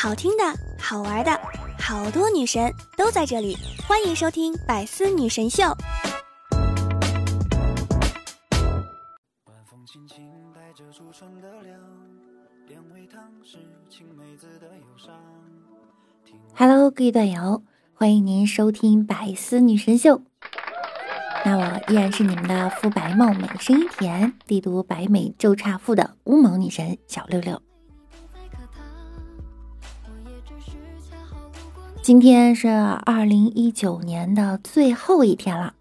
好听的、好玩的，好多女神都在这里，欢迎收听《百思女神秀》。Hello，各位段友，欢迎您收听《百思女神秀》。那我依然是你们的肤白貌美、声音甜、帝都白美就差富的乌蒙女神小六六。今天是二零一九年的最后一天了，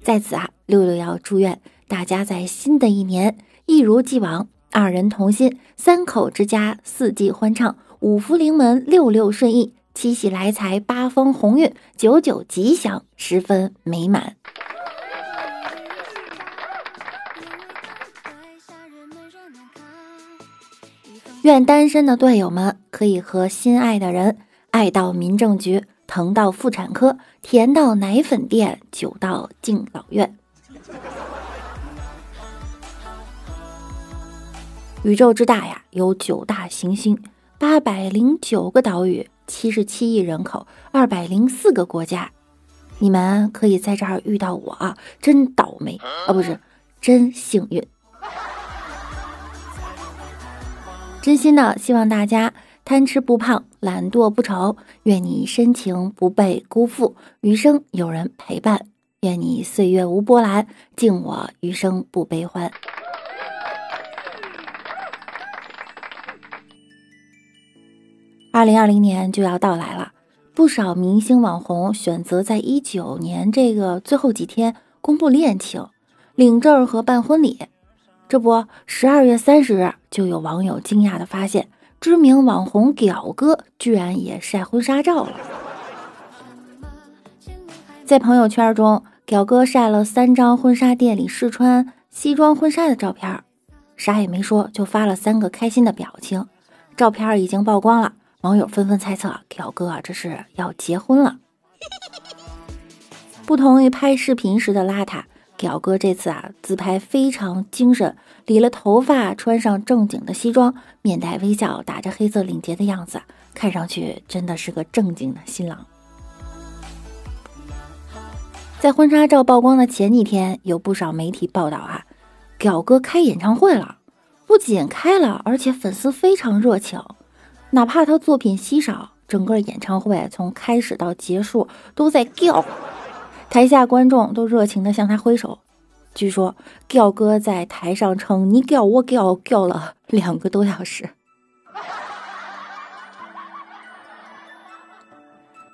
在此啊，六六要祝愿大家在新的一年一如既往，二人同心，三口之家四季欢畅，五福临门，六六顺意，七喜来财，八方鸿运，九九吉祥，十分美满。愿单身的队友们可以和心爱的人爱到民政局，疼到妇产科，甜到奶粉店，酒到敬老院。宇宙之大呀，有九大行星，八百零九个岛屿，七十七亿人口，二百零四个国家。你们可以在这儿遇到我啊，真倒霉啊，不是，真幸运。真心的希望大家贪吃不胖，懒惰不愁。愿你深情不被辜负，余生有人陪伴。愿你岁月无波澜，敬我余生不悲欢。二零二零年就要到来了，不少明星网红选择在一九年这个最后几天公布恋情、领证和办婚礼。这不，十二月三十日，就有网友惊讶的发现，知名网红屌哥居然也晒婚纱照了。在朋友圈中，屌哥晒了三张婚纱店里试穿西装婚纱的照片，啥也没说，就发了三个开心的表情。照片已经曝光了，网友纷纷猜测，屌哥这是要结婚了。不同于拍视频时的邋遢。表哥这次啊，自拍非常精神，理了头发，穿上正经的西装，面带微笑，打着黑色领结的样子，看上去真的是个正经的新郎。在婚纱照曝光的前几天，有不少媒体报道啊，表哥开演唱会了，不仅开了，而且粉丝非常热情，哪怕他作品稀少，整个演唱会从开始到结束都在叫。台下观众都热情的向他挥手。据说，吊哥在台上称“你吊我吊”吊了两个多小时。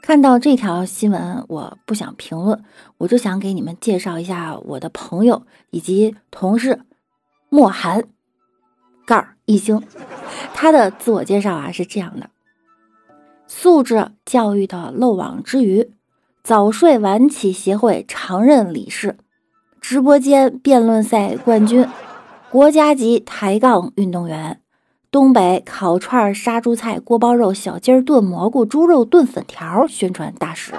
看到这条新闻，我不想评论，我就想给你们介绍一下我的朋友以及同事莫寒盖儿一星。他的自我介绍啊是这样的：素质教育的漏网之鱼。早睡晚起协会常任理事，直播间辩论赛冠军，国家级抬杠运动员，东北烤串杀猪菜锅包肉小鸡儿炖蘑菇猪肉炖粉条宣传大使，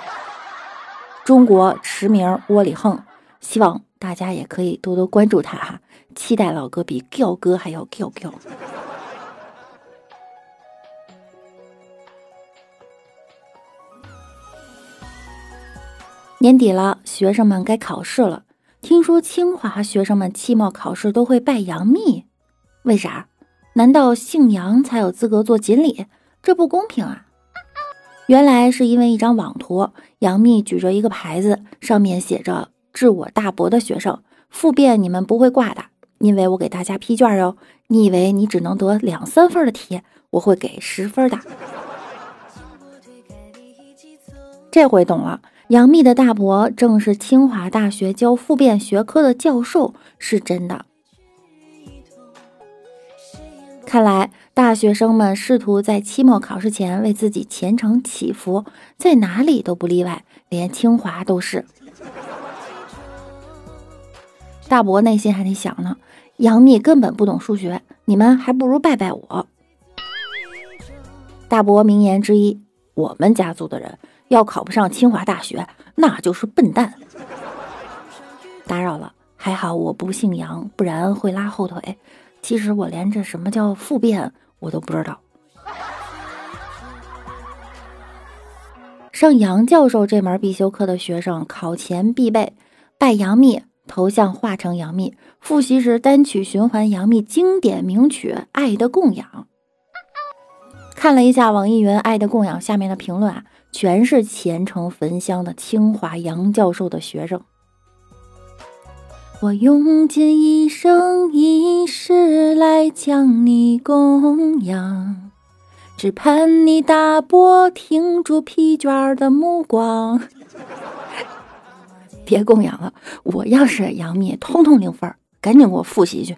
中国驰名窝里横，希望大家也可以多多关注他哈，期待老哥比 Giao 哥还要 Giao。年底了，学生们该考试了。听说清华学生们期末考试都会拜杨幂，为啥？难道姓杨才有资格做锦鲤？这不公平啊！原来是因为一张网图，杨幂举着一个牌子，上面写着“致我大伯的学生”，复辩你们不会挂的，因为我给大家批卷哦。你以为你只能得两三分的题，我会给十分的。这回懂了。杨幂的大伯正是清华大学教复辩学科的教授，是真的。看来大学生们试图在期末考试前为自己前程祈福，在哪里都不例外，连清华都是。大伯内心还得想呢，杨幂根本不懂数学，你们还不如拜拜我。大伯名言之一：我们家族的人。要考不上清华大学，那就是笨蛋。打扰了，还好我不姓杨，不然会拉后腿。其实我连这什么叫复变我都不知道。上杨教授这门必修课的学生考前必备拜杨幂，头像画成杨幂，复习时单曲循环杨幂经典名曲《爱的供养》。看了一下网易云《爱的供养》下面的评论啊，全是虔诚焚香的清华杨教授的学生。我用尽一生一世来将你供养。只盼你大波停住疲倦的目光，别供养了！我要是杨幂，通通零分，赶紧给我复习去。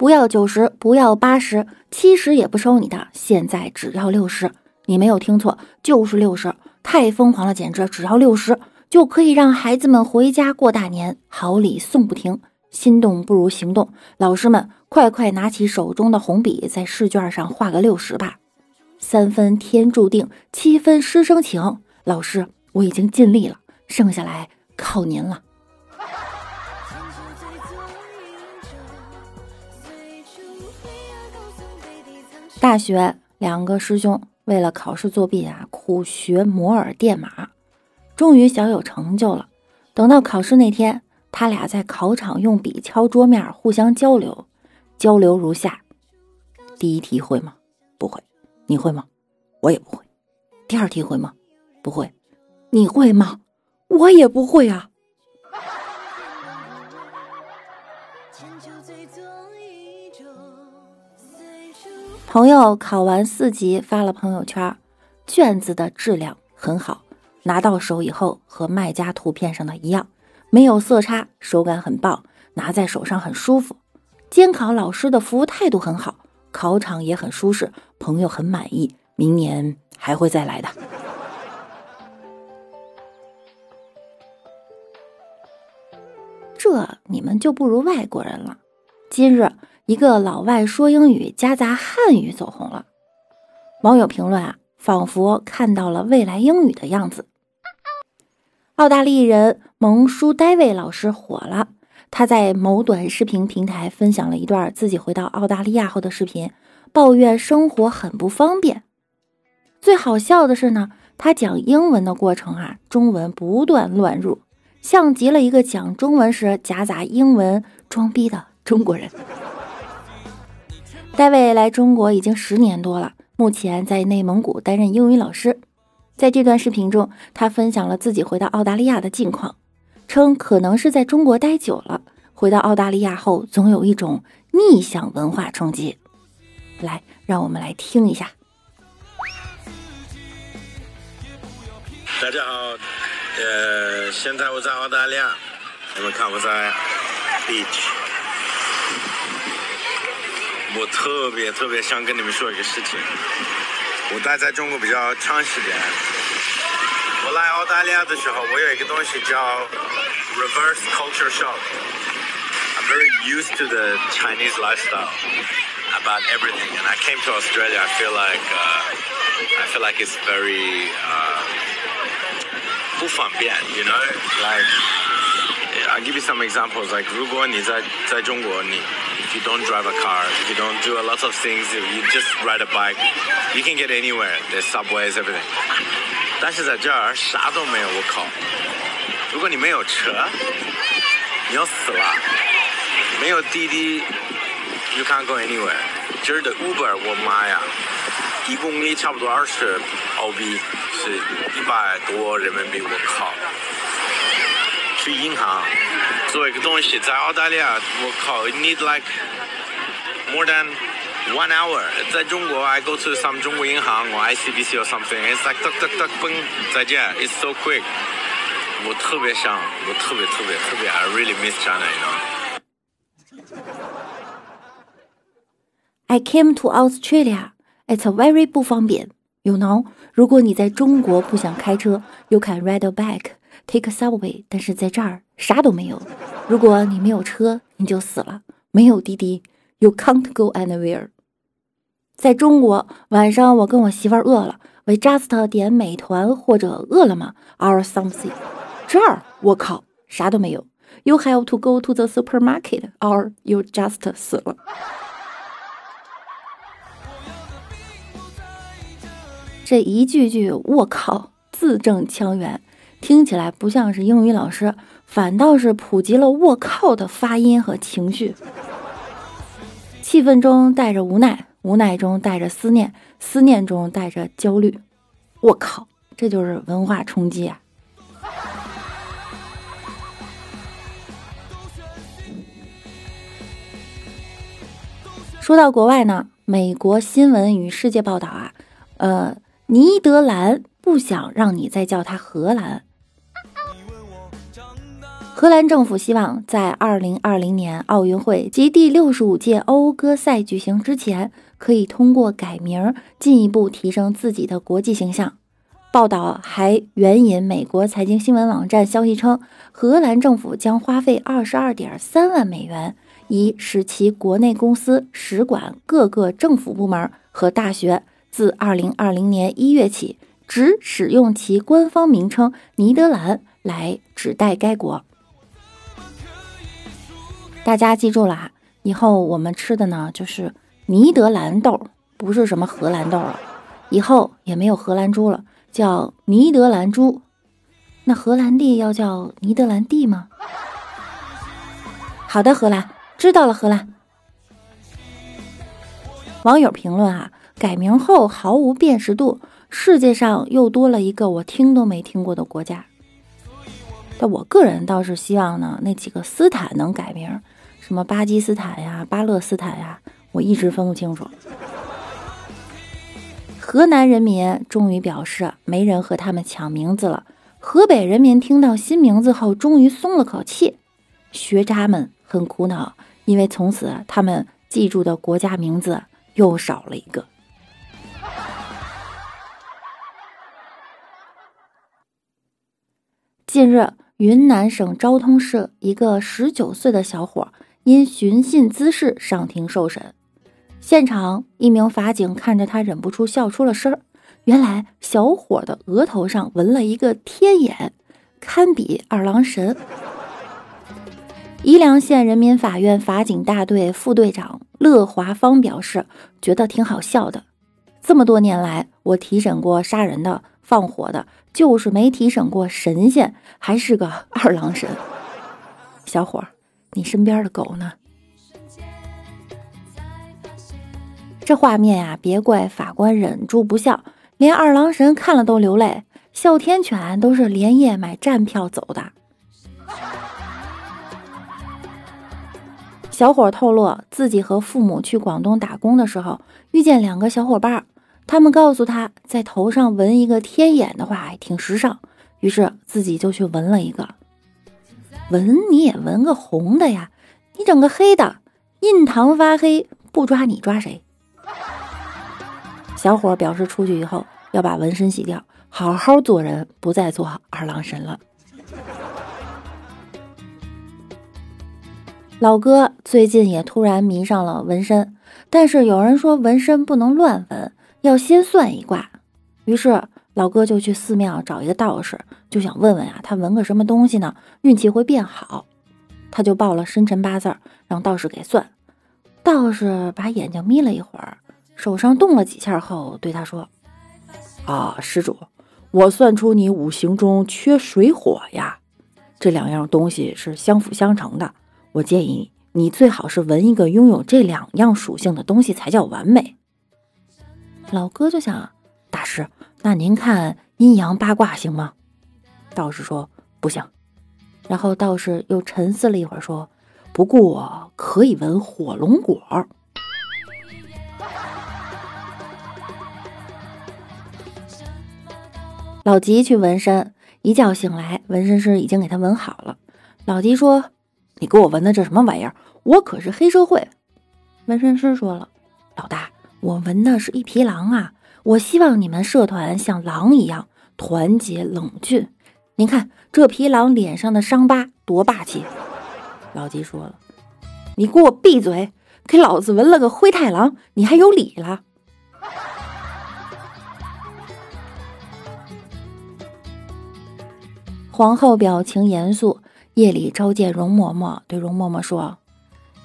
不要九十，不要八十，七十也不收你的，现在只要六十。你没有听错，就是六十，太疯狂了，简直！只要六十就可以让孩子们回家过大年，好礼送不停。心动不如行动，老师们快快拿起手中的红笔，在试卷上画个六十吧。三分天注定，七分师生情。老师，我已经尽力了，剩下来靠您了。大学两个师兄为了考试作弊啊，苦学摩尔电码，终于小有成就了。等到考试那天。他俩在考场用笔敲桌面，互相交流。交流如下：第一题会吗？不会。你会吗？我也不会。第二题会吗？不会。你会吗？我也不会啊。朋友考完四级发了朋友圈，卷子的质量很好，拿到手以后和卖家图片上的一样。没有色差，手感很棒，拿在手上很舒服。监考老师的服务态度很好，考场也很舒适，朋友很满意，明年还会再来的。这你们就不如外国人了。今日一个老外说英语夹杂汉语走红了，网友评论啊，仿佛看到了未来英语的样子。澳大利人蒙舒戴维老师火了，他在某短视频平台分享了一段自己回到澳大利亚后的视频，抱怨生活很不方便。最好笑的是呢，他讲英文的过程啊，中文不断乱入，像极了一个讲中文时夹杂英文装逼的中国人。戴维来中国已经十年多了，目前在内蒙古担任英语老师。在这段视频中，他分享了自己回到澳大利亚的近况，称可能是在中国待久了，回到澳大利亚后总有一种逆向文化冲击。来，让我们来听一下。大家好，呃，现在我在澳大利亚，你们看我在 beach，我特别特别想跟你们说一个事情。我待在中国比较长时间。我来澳大利亚的时候，我有一个东西叫 reverse culture shock。I'm very used to the Chinese lifestyle about everything, and I came to Australia. I feel like uh, I feel like it's very uh, 不方便, you know, like. I'll give you some examples. Like, 如果你在在中国，你 if you don't drive a car, if you don't do a lot of things, if you just ride a bike, you can get anywhere. There's subways, everything. 但是在这儿啥都没有，我靠！如果你没有车，你要死了。没有滴滴，you can't go anywhere。这儿的 Uber，我妈呀，一公里差不多二十澳币，是一百多人民币，我靠！ 去银行做一个东西，在澳大利亚，我靠，need like more than one hour。在中国，I go to some 中国银行或 ICBC or something，it's like 噔噔噔嘣，再见，it's so quick。我特别想，我特别特别特别，I really miss China，you know。I came to Australia. It's a very 不方便，you know。如果你在中国不想开车，you can ride a bike。 Take subway，但是在这儿啥都没有。如果你没有车，你就死了。没有滴滴，You can't go anywhere。在中国，晚上我跟我媳妇儿饿了，We just 点美团或者饿了么，or something。这儿我靠，啥都没有。You have to go to the supermarket，or you just 死了。这一句句“我靠”字正腔圆，听起来不像是英语老师，反倒是普及了“我靠”的发音和情绪。气氛中带着无奈，无奈中带着思念，思念中带着焦虑。我靠，这就是文化冲击啊！说到国外呢，美国新闻与世界报道啊，呃，尼德兰不想让你再叫它荷兰。荷兰政府希望在2020年奥运会及第65届欧歌赛举行之前，可以通过改名进一步提升自己的国际形象。报道还援引美国财经新闻网站消息称，荷兰政府将花费22.3万美元。以使其国内公司、使馆、各个政府部门和大学自2020年1月起只使用其官方名称“尼德兰”来指代该国。大家记住了哈，以后我们吃的呢就是尼德兰豆，不是什么荷兰豆了。以后也没有荷兰猪了，叫尼德兰猪。那荷兰弟要叫尼德兰弟吗？好的，荷兰。知道了，荷兰网友评论啊，改名后毫无辨识度，世界上又多了一个我听都没听过的国家。但我个人倒是希望呢，那几个斯坦能改名，什么巴基斯坦呀、巴勒斯坦呀，我一直分不清楚。河南人民终于表示没人和他们抢名字了，河北人民听到新名字后终于松了口气，学渣们很苦恼。因为从此，他们记住的国家名字又少了一个。近日，云南省昭通市一个十九岁的小伙因寻衅滋事上庭受审，现场一名法警看着他，忍不住笑出了声儿。原来，小伙的额头上纹了一个天眼，堪比二郎神。宜良县人民法院法警大队副队长乐华芳表示，觉得挺好笑的。这么多年来，我提审过杀人的、放火的，就是没提审过神仙，还是个二郎神。小伙，你身边的狗呢？这画面呀，别怪法官忍住不笑，连二郎神看了都流泪。哮天犬都是连夜买站票走的。小伙透露，自己和父母去广东打工的时候，遇见两个小伙伴，他们告诉他在头上纹一个天眼的话还挺时尚，于是自己就去纹了一个。纹你也纹个红的呀，你整个黑的，印堂发黑，不抓你抓谁？小伙表示出去以后要把纹身洗掉，好好做人，不再做二郎神了。老哥最近也突然迷上了纹身，但是有人说纹身不能乱纹，要先算一卦。于是老哥就去寺庙找一个道士，就想问问啊，他纹个什么东西呢，运气会变好。他就报了生辰八字，让道士给算。道士把眼睛眯了一会儿，手上动了几下后，对他说：“啊，施主，我算出你五行中缺水火呀，这两样东西是相辅相成的。”我建议你最好是纹一个拥有这两样属性的东西才叫完美。老哥就想，大师，那您看阴阳八卦行吗？道士说不行。然后道士又沉思了一会儿，说：“不过可以纹火龙果。”老吉去纹身，一觉醒来，纹身师已经给他纹好了。老吉说。你给我纹的这什么玩意儿？我可是黑社会。纹身师说了：“老大，我纹的是一匹狼啊！我希望你们社团像狼一样团结冷峻。您看这匹狼脸上的伤疤多霸气！”老吉说了：“你给我闭嘴！给老子纹了个灰太狼，你还有理了？”皇后表情严肃。夜里召见容嬷嬷，对容嬷嬷说：“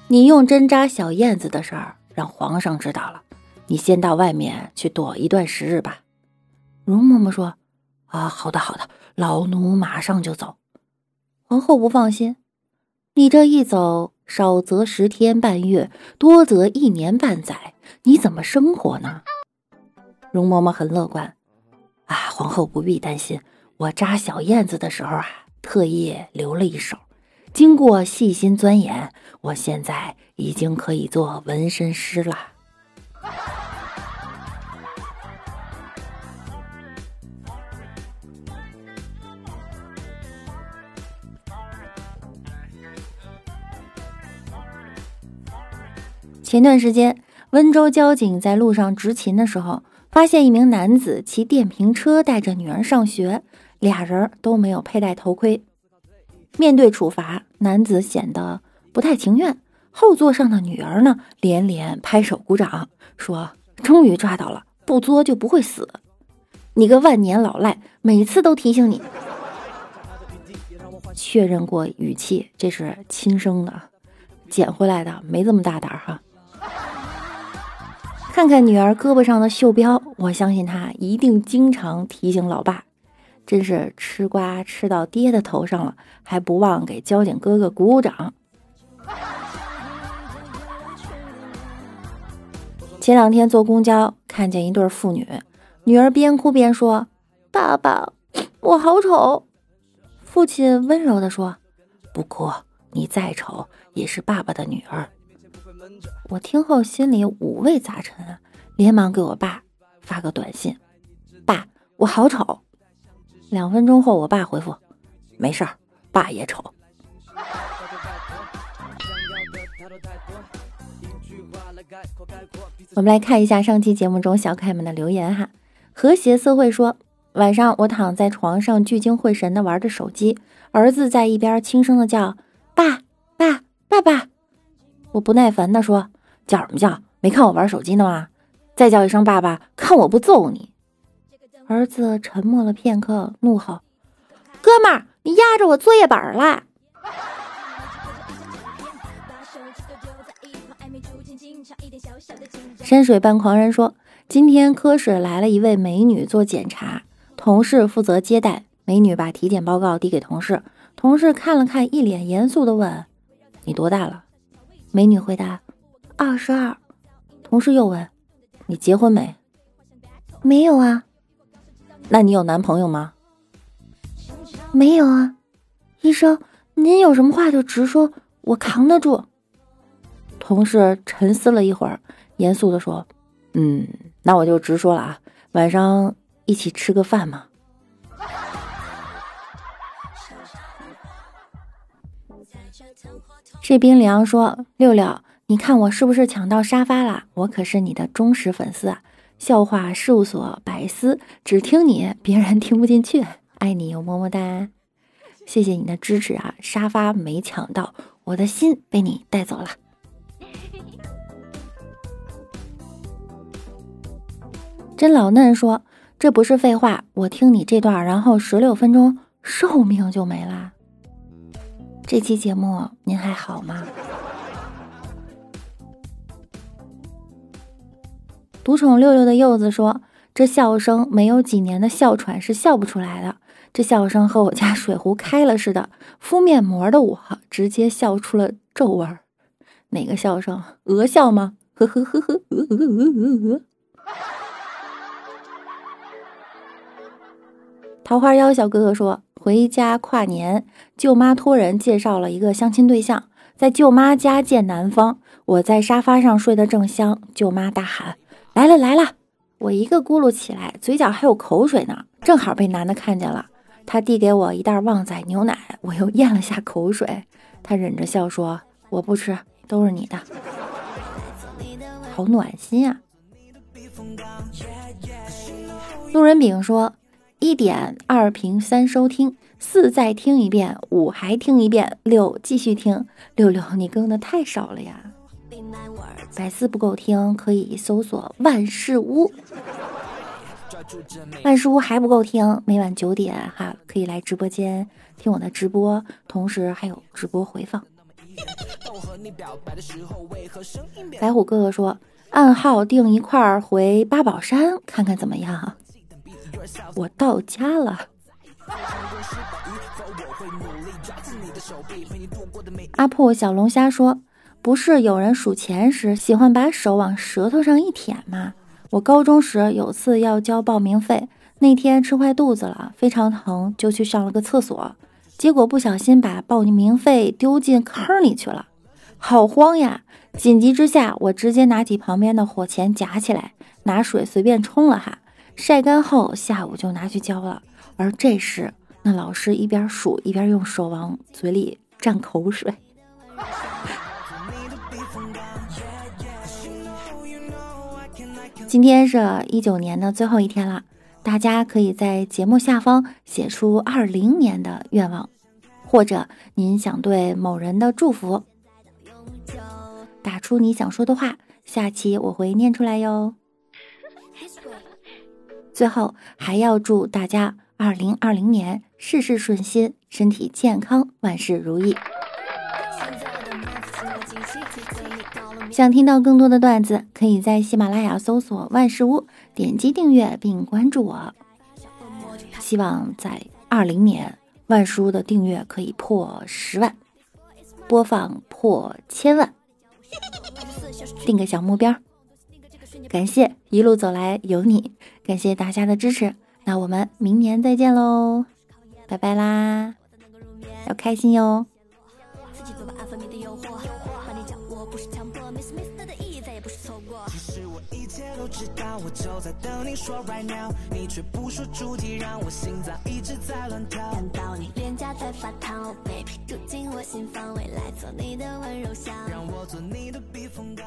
你用针扎小燕子的事儿让皇上知道了，你先到外面去躲一段时日吧。”容嬷嬷说：“啊，好的好的，老奴马上就走。”皇后不放心：“你这一走，少则十天半月，多则一年半载，你怎么生活呢？”容嬷嬷很乐观：“啊，皇后不必担心，我扎小燕子的时候啊，特意留了一手。”经过细心钻研，我现在已经可以做纹身师了。前段时间，温州交警在路上执勤的时候，发现一名男子骑电瓶车带着女儿上学，俩人都没有佩戴头盔。面对处罚，男子显得不太情愿。后座上的女儿呢，连连拍手鼓掌，说：“终于抓到了，不作就不会死。你个万年老赖，每次都提醒你。”确认过语气，这是亲生的，捡回来的，没这么大胆哈。看看女儿胳膊上的袖标，我相信她一定经常提醒老爸。真是吃瓜吃到爹的头上了，还不忘给交警哥哥鼓鼓掌。前两天坐公交，看见一对父女，女儿边哭边说：“爸爸，我好丑。”父亲温柔地说：“不哭，你再丑也是爸爸的女儿。”我听后心里五味杂陈啊，连忙给我爸发个短信：“爸，我好丑。”两分钟后，我爸回复：“没事儿，爸也丑。”我们来看一下上期节目中小可爱们的留言哈。和谐社会说：“晚上我躺在床上聚精会神的玩着手机，儿子在一边轻声的叫爸爸爸爸。”我不耐烦的说：“叫什么叫？没看我玩手机呢吗？再叫一声爸爸，看我不揍你！”儿子沉默了片刻，怒吼：“哥们儿，你压着我作业本啦！”山水半狂人说：“今天科室来了一位美女做检查，同事负责接待。美女把体检报告递给同事，同事看了看，一脸严肃的问：‘你多大了？’美女回答：‘二十二。’同事又问：‘你结婚没？’‘没有啊。’那你有男朋友吗？没有啊，医生，您有什么话就直说，我扛得住。同事沉思了一会儿，严肃地说：“嗯，那我就直说了啊，晚上一起吃个饭嘛。”这冰凉说：“六六，你看我是不是抢到沙发了？我可是你的忠实粉丝啊。”笑话事务所百思，只听你，别人听不进去。爱你哟，么么哒！谢谢你的支持啊！沙发没抢到，我的心被你带走了。真老嫩说：“这不是废话，我听你这段，然后十六分钟寿命就没啦。”这期节目您还好吗？独宠六六的柚子说：“这笑声没有几年的哮喘是笑不出来的。这笑声和我家水壶开了似的。敷面膜的我直接笑出了皱纹。哪个笑声？鹅笑吗？呵呵呵呵，鹅鹅鹅鹅鹅。”桃花妖小哥哥说：“回家跨年，舅妈托人介绍了一个相亲对象，在舅妈家见男方。我在沙发上睡得正香，舅妈大喊。”来了来了，我一个咕噜起来，嘴角还有口水呢，正好被男的看见了。他递给我一袋旺仔牛奶，我又咽了下口水。他忍着笑说：“我不吃，都是你的。”好暖心呀！路人丙说：“一点二评三收听，四再听一遍，五还听一遍，六继续听。六六，你更的太少了呀。”百思不够听，可以搜索万事屋。万事屋还不够听，每晚九点哈可以来直播间听我的直播，同时还有直播回放。白虎哥哥说：“暗号定一块儿回八宝山看看怎么样？”我到家了。阿破小龙虾说：“不是有人数钱时喜欢把手往舌头上一舔吗？我高中时有次要交报名费，那天吃坏肚子了，非常疼，就去上了个厕所，结果不小心把报名费丢进坑里去了，好慌呀！紧急之下，我直接拿起旁边的火钳夹起来，拿水随便冲了哈，晒干后下午就拿去浇了。而这时，那老师一边数一边用手往嘴里蘸口水。”今天是一九年的最后一天了，大家可以在节目下方写出二零年的愿望，或者您想对某人的祝福，打出你想说的话，下期我会念出来哟。最后还要祝大家二零二零年事事顺心，身体健康，万事如意。想听到更多的段子，可以在喜马拉雅搜索“万事屋”，点击订阅并关注我。希望在二零年，万事屋的订阅可以破十万，播放破千万，定个小目标。感谢一路走来有你，感谢大家的支持。那我们明年再见喽，拜拜啦，要开心哟。我就在等你说 right now，你却不说主题，让我心脏一直在乱跳。看到你脸颊在发烫，baby 住进我心房，未来做你的温柔乡，让我做你的避风港。